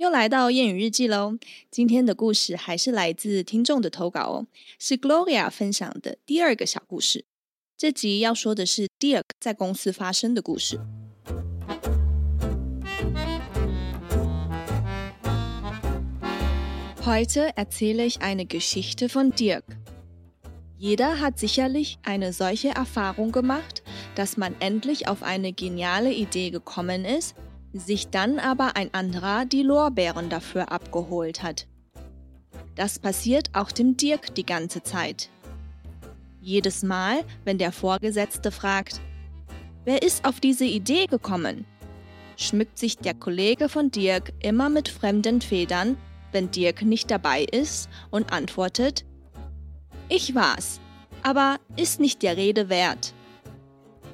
又来到谚语日记喽，今天的故事还是来自听众的投稿哦，是 Gloria 分享的第二个小故事。这集要说的是 Dirk 在公司发生的故事。Heute erzähle ich eine Geschichte von Dirk. Jeder hat sicherlich eine solche Erfahrung gemacht, dass man endlich auf eine geniale Idee gekommen ist, sich dann aber ein anderer die Lorbeeren dafür abgeholt hat. Das passiert auch dem Dirk die ganze Zeit. Jedes Mal, wenn der Vorgesetzte fragt, wer ist auf diese Idee gekommen, schmückt sich der Kollege von Dirk immer mit fremden Federn, wenn Dirk nicht dabei ist und antwortet, ich war's, aber ist nicht der Rede wert.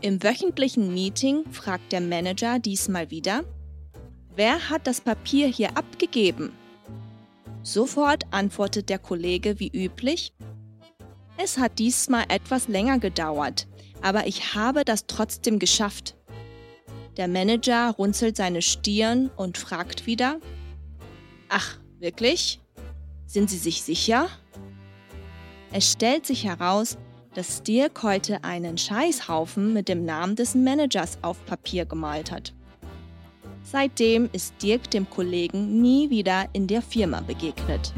Im wöchentlichen Meeting fragt der Manager diesmal wieder, wer hat das Papier hier abgegeben? Sofort antwortet der Kollege wie üblich, es hat diesmal etwas länger gedauert, aber ich habe das trotzdem geschafft. Der Manager runzelt seine Stirn und fragt wieder, ach, wirklich? Sind Sie sich sicher? Es stellt sich heraus, dass Dirk heute einen Scheißhaufen mit dem Namen des Managers auf Papier gemalt hat. Seitdem ist Dirk dem Kollegen nie wieder in der Firma begegnet.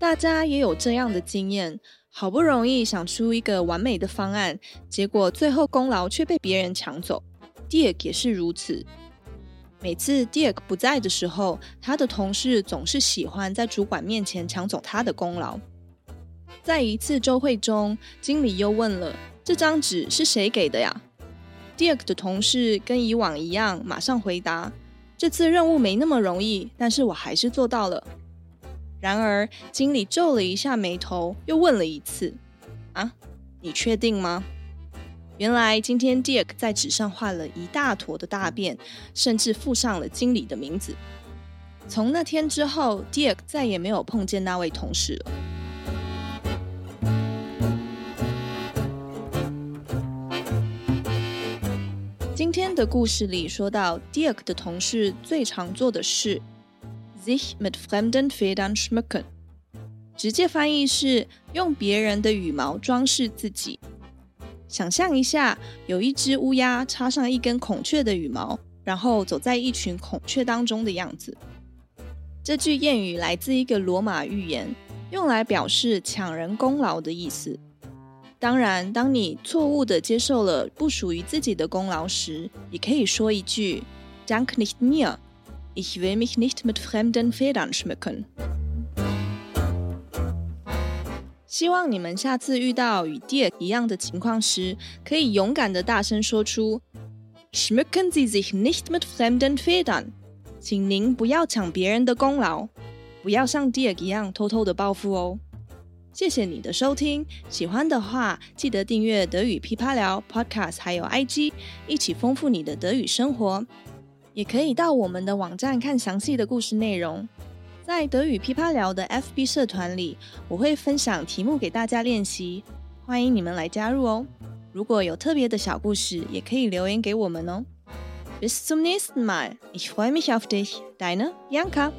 大家也有这样的经验，好不容易想出一个完美的方案，结果最后功劳却被别人抢走。Dirk 也是如此。每次 Dirk 不在的时候，他的同事总是喜欢在主管面前抢走他的功劳。在一次周会中，经理又问了：“这张纸是谁给的呀？”Dirk 的同事跟以往一样，马上回答：“这次任务没那么容易，但是我还是做到了。”然而，经理皱了一下眉头，又问了一次：“啊，你确定吗？”原来今天 Dirk 在纸上画了一大坨的大便，甚至附上了经理的名字。从那天之后，Dirk 再也没有碰见那位同事了。今天的故事里说到，Dirk 的同事最常做的事，sich mit fremden Federn schmücken，直接翻译是用别人的羽毛装饰自己。想象一下，有一只乌鸦插上一根孔雀的羽毛，然后走在一群孔雀当中的样子。这句谚语来自一个罗马寓言，用来表示抢人功劳的意思。当然，当你错误地接受了不属于自己的功劳时，也可以说一句 Dank nicht mir, ich will mich nicht mit fremden Federn schmücken。希望你们下次遇到与 Dirk 一样的情况时，可以勇敢地大声说出 “Schmücken Sie sich nicht mit fremden Federn”，请您不要抢别人的功劳，不要像 Dirk 一样偷偷的报复哦。谢谢你的收听，喜欢的话记得订阅德语噼啪聊 Podcast，还有 IG，一起丰富你的德语生活。也可以到我们的网站看详细的故事内容。在德语噼啪聊的 FB 社团里，我会分享题目给大家练习，欢迎你们来加入哦。如果有特别的小故事，也可以留言给我们哦。Bis zum nächsten Mal. Ich freue mich auf dich. Deine Bianca.